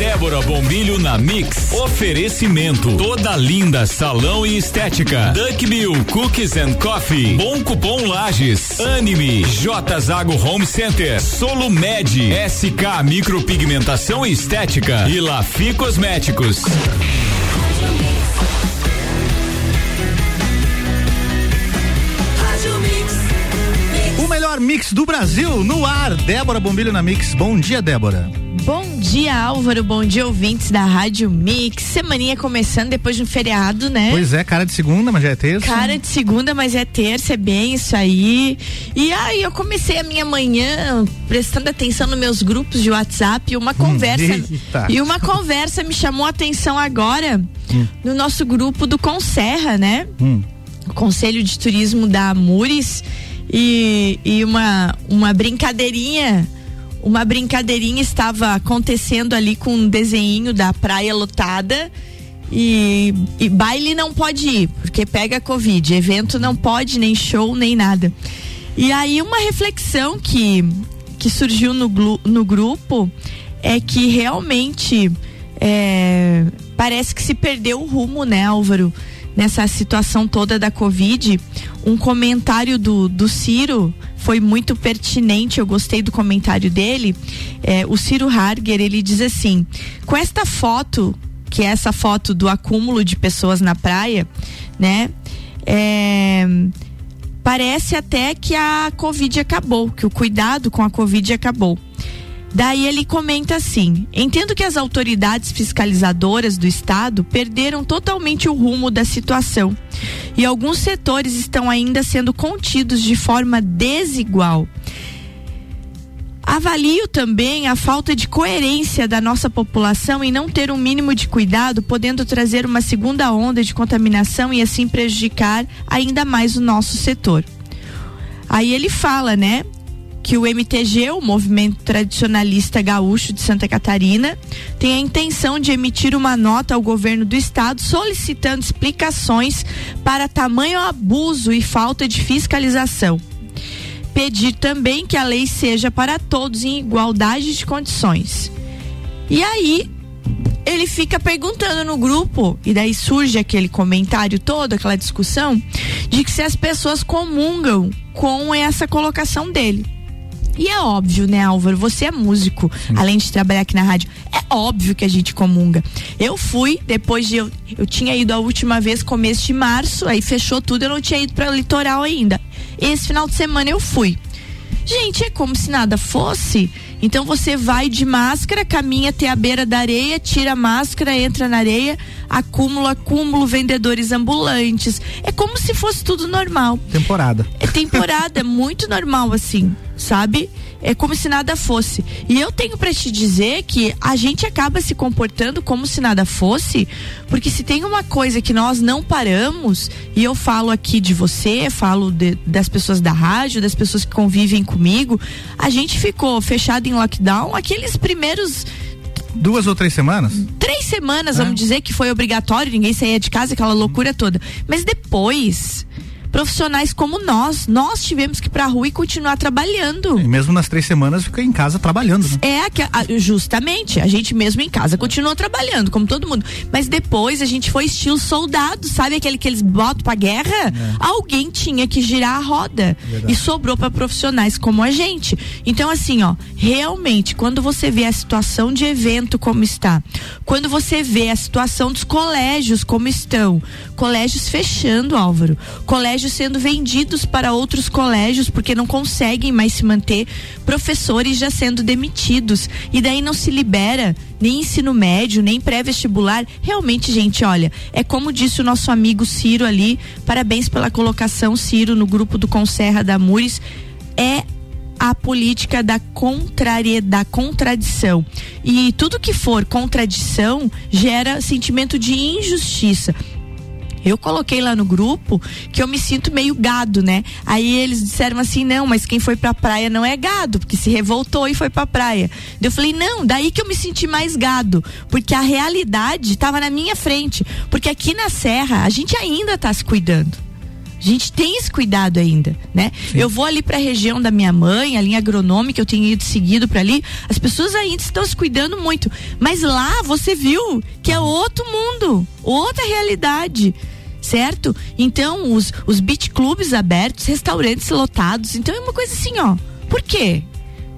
Débora Bombilho na Mix. Oferecimento. Toda linda salão e estética. Duck Bill Cookies and Coffee. Bom Cupom Lages. Anime. J Zago Home Center. Solo Med. SK Micropigmentação e Estética. E Lafi Cosméticos. O melhor mix do Brasil no ar. Débora Bombilho na Mix. Bom dia, Débora. Bom dia, Álvaro. Bom dia, ouvintes da Rádio Mix. Semaninha começando depois de um feriado, né? Pois é, cara de segunda, mas já é terça. Cara de segunda, mas é terça, é bem isso aí. E aí eu comecei a minha manhã prestando atenção nos meus grupos de WhatsApp e uma conversa. eita. e uma conversa me chamou a atenção agora no nosso grupo do Conserra, né? Hum. o Conselho de Turismo da Amures e, e uma, uma brincadeirinha. Uma brincadeirinha estava acontecendo ali com um desenho da praia lotada. E, e baile não pode ir, porque pega Covid. Evento não pode, nem show, nem nada. E aí, uma reflexão que, que surgiu no, no grupo é que realmente é, parece que se perdeu o rumo, né, Álvaro? Nessa situação toda da Covid. Um comentário do, do Ciro foi muito pertinente, eu gostei do comentário dele. É, o Ciro Harger, ele diz assim: com esta foto, que é essa foto do acúmulo de pessoas na praia, né? É, parece até que a Covid acabou, que o cuidado com a Covid acabou. Daí ele comenta assim: entendo que as autoridades fiscalizadoras do estado perderam totalmente o rumo da situação e alguns setores estão ainda sendo contidos de forma desigual. Avalio também a falta de coerência da nossa população em não ter um mínimo de cuidado, podendo trazer uma segunda onda de contaminação e assim prejudicar ainda mais o nosso setor. Aí ele fala, né? Que o MTG, o Movimento Tradicionalista Gaúcho de Santa Catarina, tem a intenção de emitir uma nota ao governo do estado solicitando explicações para tamanho abuso e falta de fiscalização. Pedir também que a lei seja para todos em igualdade de condições. E aí, ele fica perguntando no grupo, e daí surge aquele comentário todo, aquela discussão, de que se as pessoas comungam com essa colocação dele. E é óbvio, né, Álvaro? Você é músico, além de trabalhar aqui na rádio. É óbvio que a gente comunga. Eu fui, depois de. Eu, eu tinha ido a última vez, começo de março, aí fechou tudo, eu não tinha ido para o litoral ainda. Esse final de semana eu fui. Gente, é como se nada fosse. Então você vai de máscara, caminha até a beira da areia, tira a máscara, entra na areia, acúmulo, acúmulo, vendedores ambulantes. É como se fosse tudo normal. Temporada. É temporada, é muito normal assim, sabe? É como se nada fosse. E eu tenho pra te dizer que a gente acaba se comportando como se nada fosse, porque se tem uma coisa que nós não paramos, e eu falo aqui de você, falo de- das pessoas da rádio, das pessoas que convivem comigo, a gente ficou fechado em lockdown aqueles primeiros Duas ou três semanas? três semanas, É. vamos dizer, que foi obrigatório, ninguém saía de casa, aquela loucura toda. Mas depois, profissionais como nós, nós tivemos que ir pra rua e continuar trabalhando. E mesmo nas três semanas fica em casa trabalhando, né? É justamente, a gente mesmo em casa continuou trabalhando, como todo mundo. Mas depois a gente foi estilo soldado, sabe aquele que eles botam pra guerra? Alguém tinha que girar a roda. Verdade. E sobrou pra profissionais como a gente. Então, assim, ó, realmente, quando você vê a situação de evento como está, quando você vê a situação dos colégios como estão, colégios fechando, Álvaro, colégios sendo vendidos para outros colégios porque não conseguem mais se manter, professores já sendo demitidos e daí não se libera nem ensino médio, nem pré-vestibular. Realmente, gente, olha, é como disse o nosso amigo Ciro ali, parabéns pela colocação, Ciro, no grupo do Conserra da Mures, é a política da contrariedade, da contradição. E tudo que for contradição gera sentimento de injustiça. Eu coloquei lá no grupo que eu me sinto meio gado, né? Aí eles disseram assim: não, mas quem foi pra praia não é gado, porque se revoltou e foi pra praia. Eu falei: não, daí que eu me senti mais gado, porque a realidade estava na minha frente. Porque aqui na Serra a gente ainda tá se cuidando. A gente tem esse cuidado ainda, né? Sim. Eu vou ali para a região da minha mãe, a linha agronômica, eu tenho ido seguido para ali. As pessoas ainda estão se cuidando muito, mas lá você viu que é outro mundo, outra realidade certo? Então, os, os beach clubes abertos, restaurantes lotados. Então, é uma coisa assim, ó. Por quê?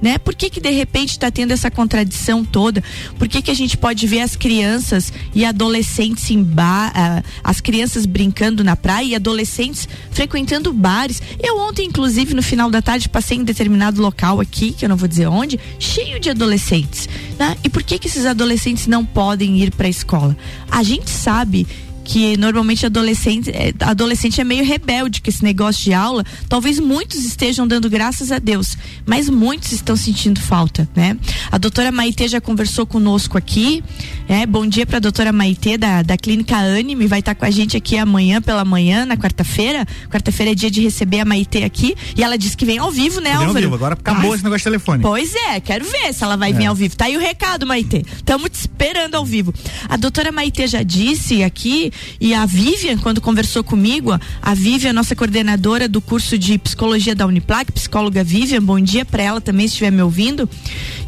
Né? Por que que de repente está tendo essa contradição toda? Por que que a gente pode ver as crianças e adolescentes em bar, uh, as crianças brincando na praia e adolescentes frequentando bares? Eu ontem, inclusive, no final da tarde, passei em determinado local aqui, que eu não vou dizer onde, cheio de adolescentes, né? E por que que esses adolescentes não podem ir para a escola? A gente sabe que normalmente adolescente, é, adolescente é meio rebelde com esse negócio de aula. Talvez muitos estejam dando graças a Deus, mas muitos estão sentindo falta, né? A doutora Maitê já conversou conosco aqui. É, bom dia para a doutora Maitê da, da Clínica Anime, vai estar tá com a gente aqui amanhã pela manhã, na quarta-feira. Quarta-feira é dia de receber a Maitê aqui e ela disse que vem ao vivo, né, Álvaro? Ao vivo, agora acabou esse negócio de telefone. Pois é, quero ver se ela vai é. vir ao vivo. Tá aí o recado, Maitê. Estamos te esperando ao vivo. A doutora Maitê já disse aqui e a Vivian, quando conversou comigo, a Vivian, nossa coordenadora do curso de psicologia da Uniplac, psicóloga Vivian, bom dia para ela também, se estiver me ouvindo,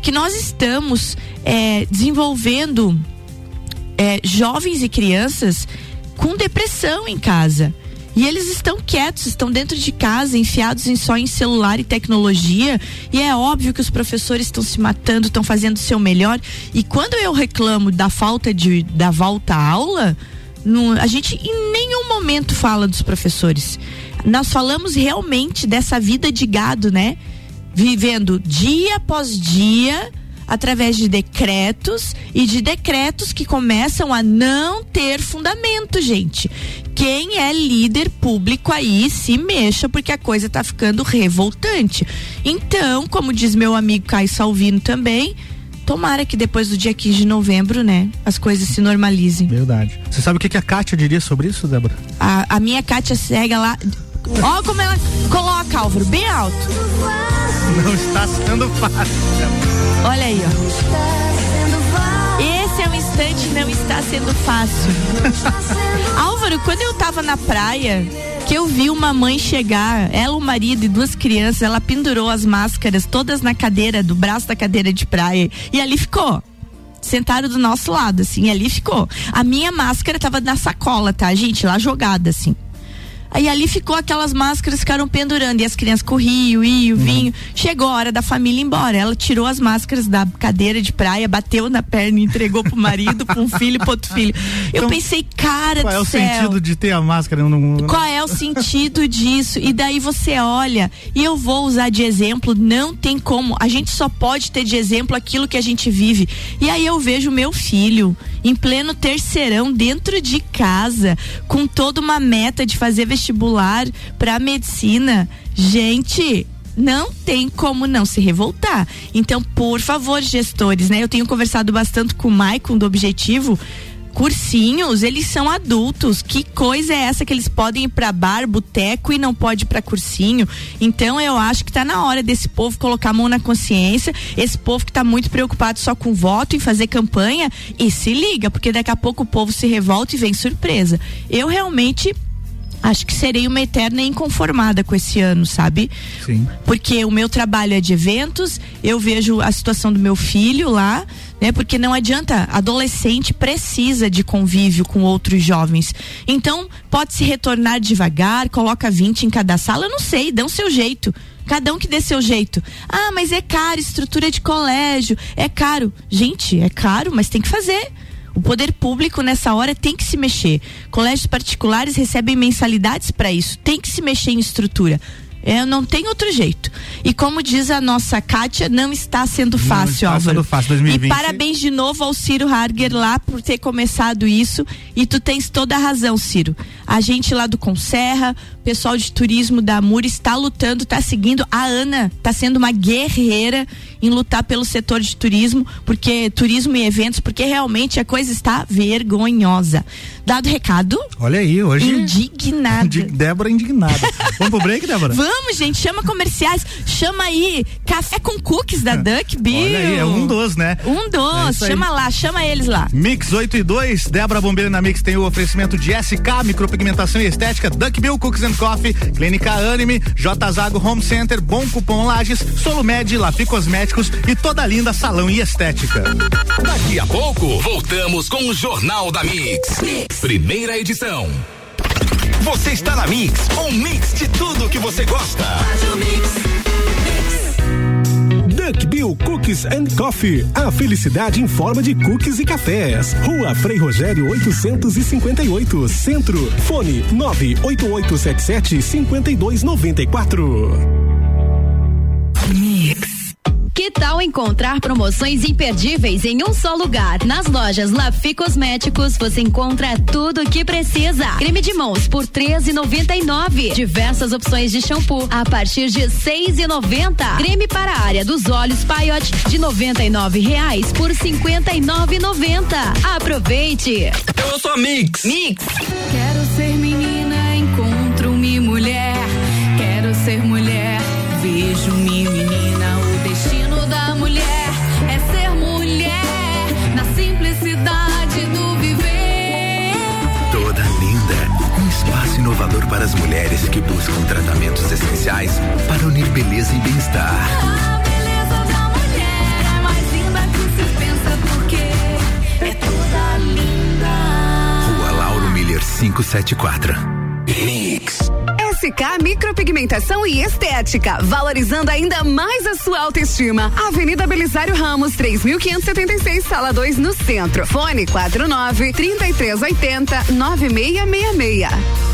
que nós estamos é, desenvolvendo é, jovens e crianças com depressão em casa. E eles estão quietos, estão dentro de casa, enfiados em só em celular e tecnologia. E é óbvio que os professores estão se matando, estão fazendo o seu melhor. E quando eu reclamo da falta de da volta à aula, a gente em nenhum momento fala dos professores. Nós falamos realmente dessa vida de gado, né? Vivendo dia após dia através de decretos e de decretos que começam a não ter fundamento, gente. Quem é líder público aí se mexa porque a coisa tá ficando revoltante. Então, como diz meu amigo Caio Salvino também, Tomara que depois do dia 15 de novembro, né, as coisas se normalizem. Verdade. Você sabe o que, que a Kátia diria sobre isso, Débora? A, a minha Kátia cega lá. Ó, como ela coloca, Álvaro, bem alto. Não está sendo fácil. Olha aí, ó. Instante, não está sendo fácil. Álvaro, quando eu tava na praia, que eu vi uma mãe chegar, ela, o marido e duas crianças, ela pendurou as máscaras todas na cadeira, do braço da cadeira de praia, e ali ficou sentaram do nosso lado, assim, ali ficou. A minha máscara tava na sacola, tá, gente? Lá jogada, assim. Aí ali ficou aquelas máscaras ficaram pendurando e as crianças corriam, iam, uhum. vinham. Chegou a hora da família ir embora. Ela tirou as máscaras da cadeira de praia, bateu na perna, entregou pro marido, pro um filho, pro outro filho. Eu então, pensei, cara qual do é o céu. sentido de ter a máscara? No... Qual é o sentido disso? E daí você olha, e eu vou usar de exemplo, não tem como. A gente só pode ter de exemplo aquilo que a gente vive. E aí eu vejo meu filho em pleno terceirão dentro de casa, com toda uma meta de fazer vestibular para medicina. Gente, não tem como não se revoltar. Então, por favor, gestores, né? Eu tenho conversado bastante com o Maicon do Objetivo cursinhos, eles são adultos. Que coisa é essa que eles podem ir para bar, boteco e não pode ir para cursinho? Então eu acho que tá na hora desse povo colocar a mão na consciência, esse povo que tá muito preocupado só com voto e fazer campanha e se liga, porque daqui a pouco o povo se revolta e vem surpresa. Eu realmente acho que serei uma eterna inconformada com esse ano, sabe? Sim. Porque o meu trabalho é de eventos, eu vejo a situação do meu filho lá, né? Porque não adianta, adolescente precisa de convívio com outros jovens. Então, pode se retornar devagar, coloca 20 em cada sala, eu não sei, dá o seu jeito. Cada um que dê seu jeito. Ah, mas é caro, estrutura de colégio, é caro. Gente, é caro, mas tem que fazer. O poder público nessa hora tem que se mexer. Colégios particulares recebem mensalidades para isso, tem que se mexer em estrutura. É, não tem outro jeito. E como diz a nossa Kátia, não está sendo fácil, não está Álvaro. Sendo fácil, 2020. E parabéns de novo ao Ciro Harger lá por ter começado isso. E tu tens toda a razão, Ciro. A gente lá do Conserra, pessoal de turismo da Amur está lutando, está seguindo. A Ana está sendo uma guerreira em lutar pelo setor de turismo, porque turismo e eventos, porque realmente a coisa está vergonhosa. Dado recado. Olha aí, hoje. Indignada. Débora indignada. Vamos pro break, Débora? Vamos, gente, chama comerciais, chama aí café com cookies da Duck Bill. Olha aí, é um dos, né? Um dos, é chama lá, chama eles lá. Mix 8 e 2, Débora Bombeira na Mix tem o oferecimento de SK, micropigmentação e estética, Duck Bill Cookies and Coffee, Clínica Anime, J Zago Home Center, Bom Cupom Lages, Solumed, Lafi Cosméticos e toda linda salão e estética. Daqui a pouco, voltamos com o Jornal da mix. mix. Primeira edição. Você está na Mix, um mix de tudo que você gosta. Duck Bill Cookies and Coffee. A felicidade em forma de cookies e cafés. Rua Frei Rogério 858, Centro. Fone 98877 5294. Mix. Que tal encontrar promoções imperdíveis em um só lugar? Nas lojas Lafi Cosméticos você encontra tudo o que precisa. Creme de mãos por 13,99. Diversas opções de shampoo a partir de 6,90. Creme para a área dos olhos Paiote de 99 reais por 59,90. Aproveite. Eu sou a Mix. Mix. Para as mulheres que buscam tratamentos essenciais para unir beleza e bem-estar. A beleza da mulher é mais linda que se pensa porque é toda linda. Rua Lauro Miller 574. Mix. SK Micropigmentação e Estética, valorizando ainda mais a sua autoestima. Avenida Belisário Ramos, 3576, sala 2, no centro. Fone 49 3380 9666.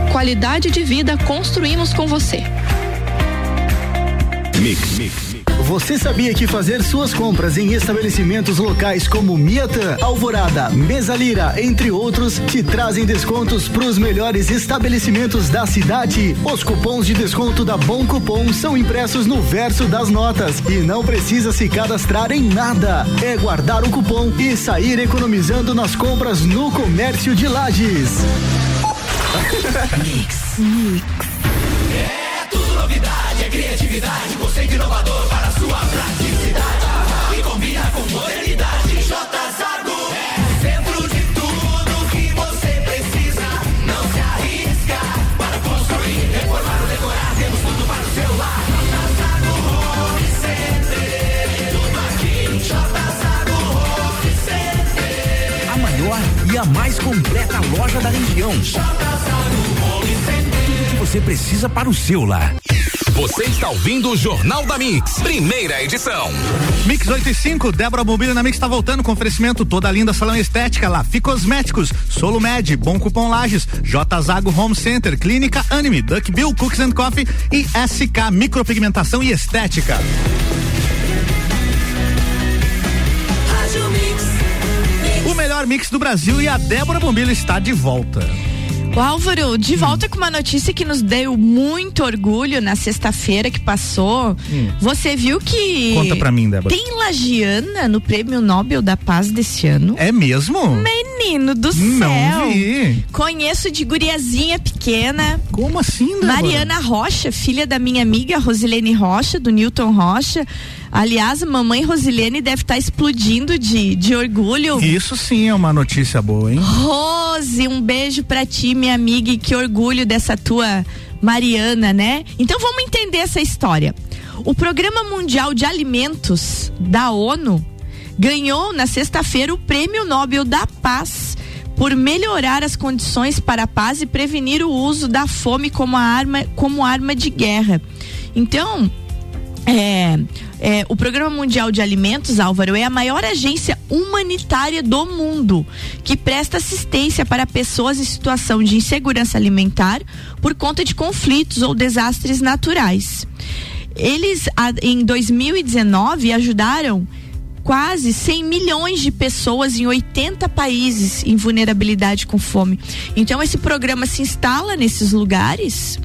qualidade de vida construímos com você. Mix. Mix. Você sabia que fazer suas compras em estabelecimentos locais como Miatã, Alvorada, Mesalira, entre outros, te trazem descontos para os melhores estabelecimentos da cidade? Os cupons de desconto da Bom Cupom são impressos no verso das notas e não precisa se cadastrar em nada. É guardar o cupom e sair economizando nas compras no comércio de Lages. Mix. Mix. É tudo novidade, é criatividade, conceito inovador para sua praticidade. E combina com modernidade. J é centro de tudo que você precisa. Não se arrisca para construir, reformar ou decorar. Temos tudo para o seu lar. J Home Center. Tudo aqui. J e a mais completa loja da região. Precisa para o seu lar. Você está ouvindo o Jornal da Mix, primeira edição. Mix 8 e 5, Débora Bombilho na Mix está voltando com oferecimento toda linda salão estética, Lafi Cosméticos, Solumed, Bom Cupom Lages, J Zago Home Center, Clínica Anime, Duck Bill Cookies and Coffee e SK Micropigmentação e Estética. O melhor mix do Brasil e a Débora Bombilho está de volta. O Álvaro, de volta com uma notícia que nos deu muito orgulho na sexta-feira que passou. Hum. Você viu que. Conta pra mim, Débora. Tem Lagiana no Prêmio Nobel da Paz desse ano. É mesmo? Menino do Não céu. vi. Conheço de guriazinha pequena. Como assim, Débora? Mariana Rocha, filha da minha amiga Rosilene Rocha, do Newton Rocha. Aliás, a mamãe Rosilene deve estar explodindo de, de orgulho. Isso sim é uma notícia boa, hein? Rose, um beijo pra ti, minha amiga, e que orgulho dessa tua Mariana, né? Então vamos entender essa história. O Programa Mundial de Alimentos da ONU ganhou na sexta-feira o Prêmio Nobel da Paz por melhorar as condições para a paz e prevenir o uso da fome como, arma, como arma de guerra. Então, É, é, o Programa Mundial de Alimentos, Álvaro, é a maior agência humanitária do mundo que presta assistência para pessoas em situação de insegurança alimentar por conta de conflitos ou desastres naturais. Eles, em 2019, ajudaram quase 100 milhões de pessoas em 80 países em vulnerabilidade com fome. Então, esse programa se instala nesses lugares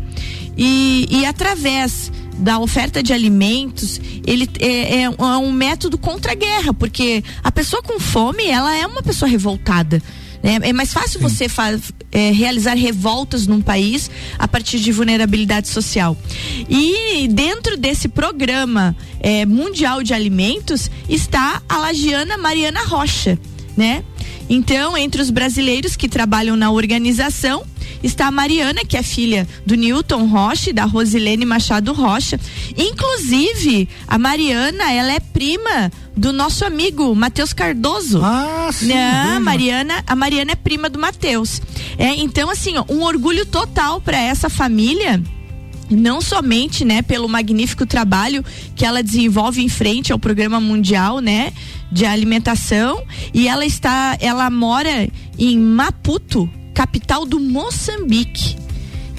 e, e através da oferta de alimentos, ele é, é um- é método contra a guerra, porque a pessoa com fome, ela é uma pessoa revoltada. Né? É mais fácil você fa- é, realizar revoltas num país a partir de vulnerabilidade social. E dentro desse programa é, mundial de alimentos está a lagiana Mariana Rocha, né? Então, entre os brasileiros que trabalham na organização, está a Mariana, que é filha do Newton Rocha e da Rosilene Machado Rocha. Inclusive, a Mariana, ela é prima do nosso amigo Matheus Cardoso. Ah, sim. Não, vejo. Mariana, a Mariana é prima do Matheus. É, então, assim, ó, um orgulho total para essa família não somente, né, pelo magnífico trabalho que ela desenvolve em frente ao programa mundial, né, de alimentação, e ela está, ela mora em Maputo, capital do Moçambique.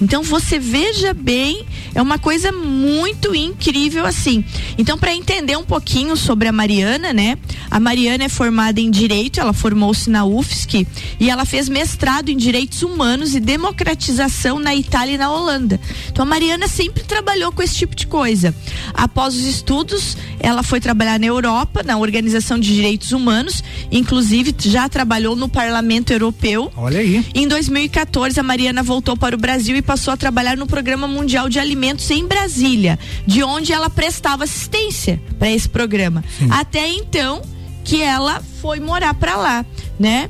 Então você veja bem, é uma coisa muito incrível assim. Então para entender um pouquinho sobre a Mariana, né? A Mariana é formada em direito, ela formou-se na UFSC e ela fez mestrado em direitos humanos e democratização na Itália e na Holanda. Então a Mariana sempre trabalhou com esse tipo de coisa. Após os estudos, ela foi trabalhar na Europa, na Organização de Direitos Humanos, inclusive já trabalhou no Parlamento Europeu. Olha aí. Em 2014, a Mariana voltou para o Brasil e passou a trabalhar no Programa Mundial de Alimentos em Brasília, de onde ela prestava assistência para esse programa. Até então que ela foi morar para lá, né?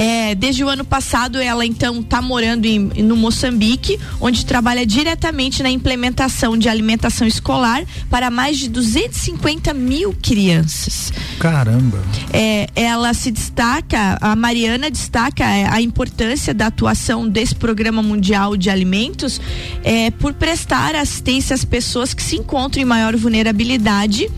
É, desde o ano passado, ela então está morando em, no Moçambique, onde trabalha diretamente na implementação de alimentação escolar para mais de 250 mil crianças. Caramba. É, ela se destaca, a Mariana destaca é, a importância da atuação desse programa mundial de alimentos é, por prestar assistência às pessoas que se encontram em maior vulnerabilidade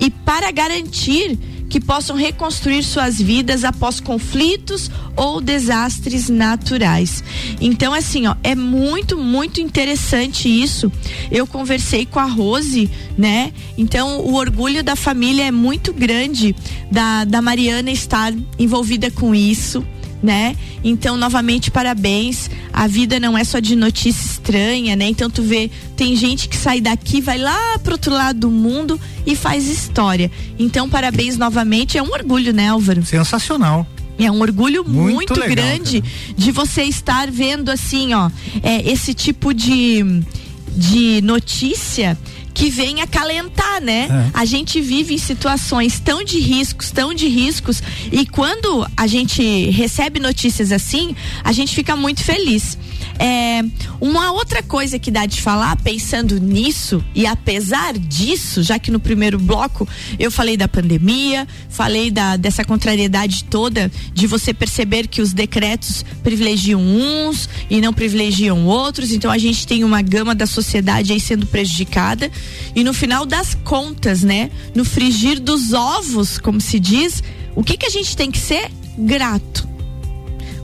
e para garantir que possam reconstruir suas vidas após conflitos ou desastres naturais. Então, assim, ó, é muito, muito interessante isso. Eu conversei com a Rose, né? Então, o orgulho da família é muito grande da, da Mariana estar envolvida com isso. Né? Então, novamente, parabéns. A vida não é só de notícia estranha, né? Então, tu vê, tem gente que sai daqui, vai lá pro outro lado do mundo e faz história. Então, parabéns novamente. É um orgulho, né, Álvaro? Sensacional. É um orgulho Muito muito, legal, grande de você estar vendo assim, ó, é, esse tipo de, de notícia que vem acalentar, né? É. A gente vive em situações tão de riscos, tão de riscos, e quando a gente recebe notícias assim, a gente fica muito feliz. É, uma outra coisa que dá de falar, pensando nisso, e apesar disso, já que no primeiro bloco eu falei da pandemia, falei da, dessa contrariedade toda de você perceber que os decretos privilegiam uns e não privilegiam outros, então a gente tem uma gama da sociedade aí sendo prejudicada. E no final das contas, né, no frigir dos ovos, como se diz, o que que a gente tem que ser? Grato.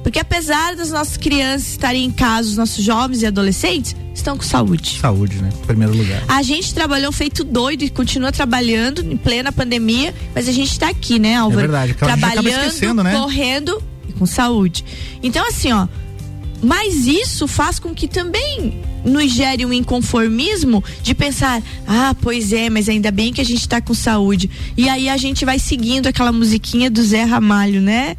Porque apesar das nossas crianças estarem em casa, os nossos jovens e adolescentes estão com saúde. Saúde, né? Em primeiro lugar. A gente trabalhou feito doido e continua trabalhando em plena pandemia, mas a gente está aqui, né, Álvaro? É verdade, Trabalhando, né? correndo e com saúde. Então, assim, ó, mas isso faz com que também nos gere um inconformismo de pensar, ah, pois é, mas ainda bem que a gente está com saúde. E aí a gente vai seguindo aquela musiquinha do Zé Ramalho, né?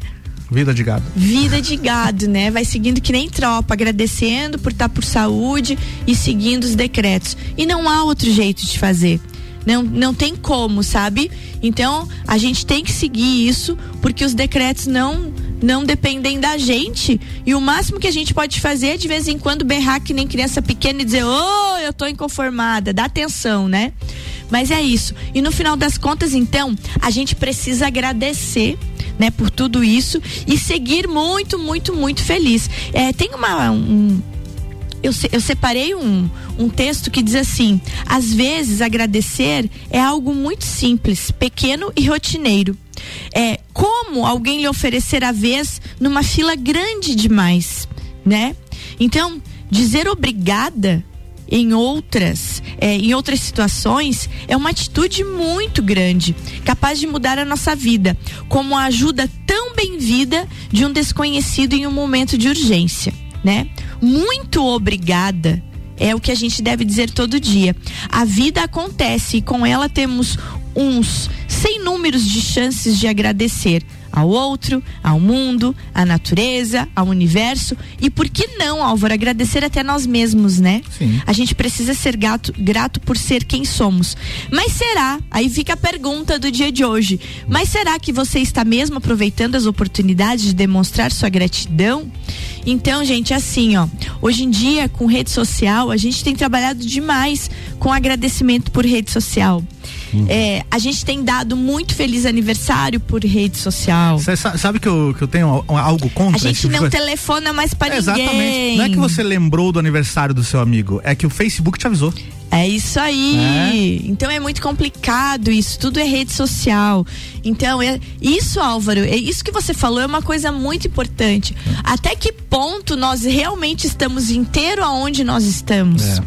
Vida de gado. Vida de gado, né? Vai seguindo que nem tropa, agradecendo por estar por saúde e seguindo os decretos. E não há outro jeito de fazer. Não, não tem como, sabe? Então, a gente tem que seguir isso, porque os decretos não não dependem da gente. E o máximo que a gente pode fazer é de vez em quando berrar que nem criança pequena e dizer: "Ô, oh, eu tô inconformada". Dá atenção, né? Mas é isso. E no final das contas, então, a gente precisa agradecer né, por tudo isso e seguir muito, muito, muito feliz. É, tem uma, um, eu, eu separei um, um texto que diz assim: às vezes agradecer é algo muito simples, pequeno e rotineiro. É como alguém lhe oferecer a vez numa fila grande demais, né? Então, dizer obrigada em outras, é, em outras situações, é uma atitude muito grande, capaz de mudar a nossa vida, como a ajuda tão bem-vinda de um desconhecido em um momento de urgência, né? Muito obrigada. É o que a gente deve dizer todo dia. A vida acontece e com ela temos uns sem números de chances de agradecer ao outro, ao mundo, à natureza, ao universo e por que não, Álvaro, agradecer até nós mesmos, né? Sim. A gente precisa ser gato- grato por ser quem somos. Mas será? Aí fica a pergunta do dia de hoje. Mas será que você está mesmo aproveitando as oportunidades de demonstrar sua gratidão? Então, gente, assim, ó, hoje em dia com rede social, a gente tem trabalhado demais com agradecimento por rede social. É, a gente tem dado muito feliz aniversário por rede social. Cê sa- sabe que eu, que eu tenho al- algo contra A gente tipo não coisa? telefona mais para Exatamente. ninguém. Não é que você lembrou do aniversário do seu amigo, é que o Facebook te avisou. É isso aí. Então é muito complicado isso. Tudo é rede social. Então, é, isso, Álvaro, é isso que você falou é uma coisa muito importante. Até que ponto nós realmente estamos inteiro aonde nós estamos? É.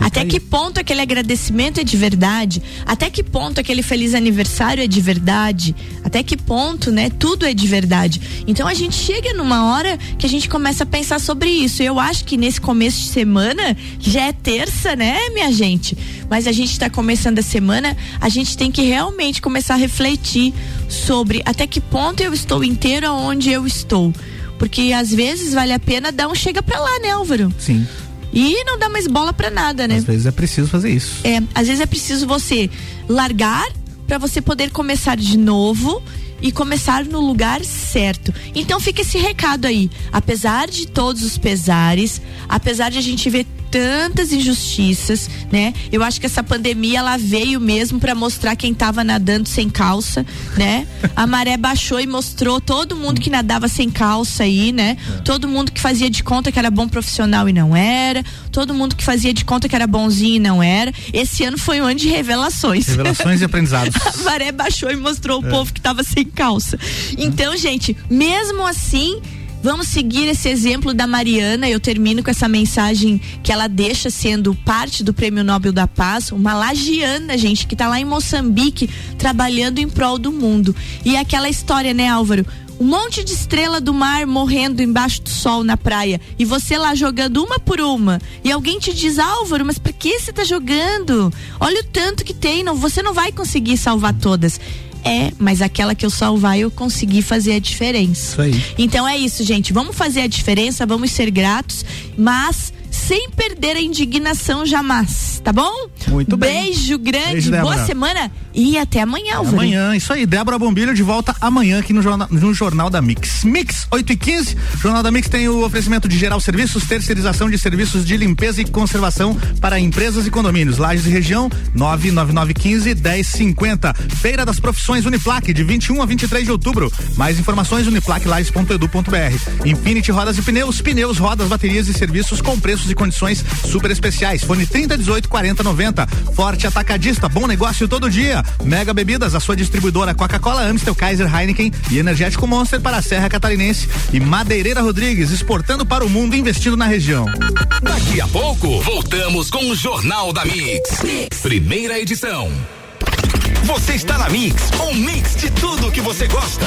Até que ponto aquele agradecimento é de verdade? Até que ponto aquele feliz aniversário é de verdade? Até que ponto, né? Tudo é de verdade. Então a gente chega numa hora que a gente começa a pensar sobre isso. Eu acho que nesse começo de semana, já é terça, né, minha gente? Mas a gente está começando a semana, a gente tem que realmente começar a refletir sobre até que ponto eu estou inteiro aonde eu estou. Porque às vezes vale a pena dar um chega pra lá, né, Álvaro? Sim. E não dá mais bola pra nada, né? Às vezes é preciso fazer isso. É, às vezes é preciso você largar para você poder começar de novo e começar no lugar certo. Então fica esse recado aí. Apesar de todos os pesares, apesar de a gente ver tantas injustiças, né? Eu acho que essa pandemia ela veio mesmo para mostrar quem tava nadando sem calça, né? A maré baixou e mostrou todo mundo que nadava sem calça aí, né? Todo mundo que fazia de conta que era bom profissional e não era, todo mundo que fazia de conta que era bonzinho e não era. Esse ano foi um ano de revelações. Revelações e aprendizados. A maré baixou e mostrou o É. povo que tava sem calça. Então, gente, mesmo assim, vamos seguir esse exemplo da Mariana. Eu termino com essa mensagem que ela deixa sendo parte do Prêmio Nobel da Paz, uma lagiana, gente, que tá lá em Moçambique trabalhando em prol do mundo. E aquela história, né, Álvaro? Um monte de estrela do mar morrendo embaixo do sol na praia. E você lá jogando uma por uma. E alguém te diz, Álvaro, mas por que você tá jogando? Olha o tanto que tem, não, você não vai conseguir salvar todas. É, mas aquela que eu salvar eu consegui fazer a diferença. Isso aí. Então é isso, gente. Vamos fazer a diferença, vamos ser gratos, mas sem perder a indignação jamais, tá bom? Muito bem. Beijo grande, Beijo, boa semana e até amanhã, Álvaro. Amanhã, isso aí. Débora Bombilho de volta amanhã aqui no Jornal, no Jornal da Mix. Mix 8 e 15. Jornal da Mix tem o oferecimento de geral serviços, terceirização de serviços de limpeza e conservação para empresas e condomínios. Lages e região 99915 1050. Feira das Profissões Uniplaque de 21 a 23 de outubro. Mais informações uniplaquelages.edu.br. Infinity Rodas e Pneus, pneus, rodas, baterias e serviços com preços e condições super especiais. Fone 3018 4090. Forte Atacadista, bom negócio todo dia. Mega Bebidas, a sua distribuidora Coca-Cola, Amstel, Kaiser, Heineken e Energético Monster para a Serra Catarinense. E Madeireira Rodrigues, exportando para o mundo, investindo na região. Daqui a pouco, voltamos com o Jornal da mix. Primeira edição. Você está na Mix, um mix de tudo que você gosta.